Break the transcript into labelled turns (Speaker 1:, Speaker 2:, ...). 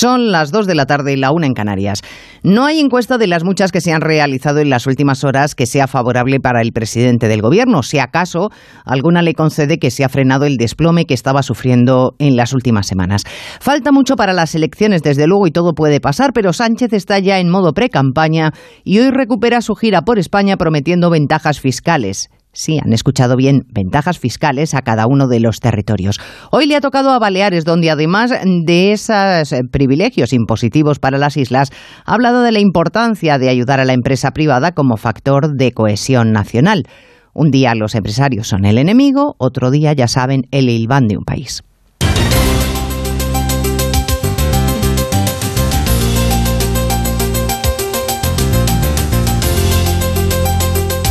Speaker 1: Son las 2 de la tarde y la 1 en Canarias. No hay encuesta de las muchas que se han realizado en las últimas horas que sea favorable para el presidente del gobierno. Si acaso alguna le concede que se ha frenado el desplome que estaba sufriendo en las últimas semanas. Falta mucho para las elecciones, desde luego, y todo puede pasar, pero Sánchez está ya en modo pre-campaña y hoy recupera su gira por España prometiendo ventajas fiscales. Sí, han escuchado bien, ventajas fiscales a cada uno de los territorios. Hoy le ha tocado a Baleares, donde además de esos eh, privilegios impositivos para las islas, ha hablado de la importancia de ayudar a la empresa privada como factor de cohesión nacional. Un día los empresarios son el enemigo, otro día, ya saben, el hilván de un país.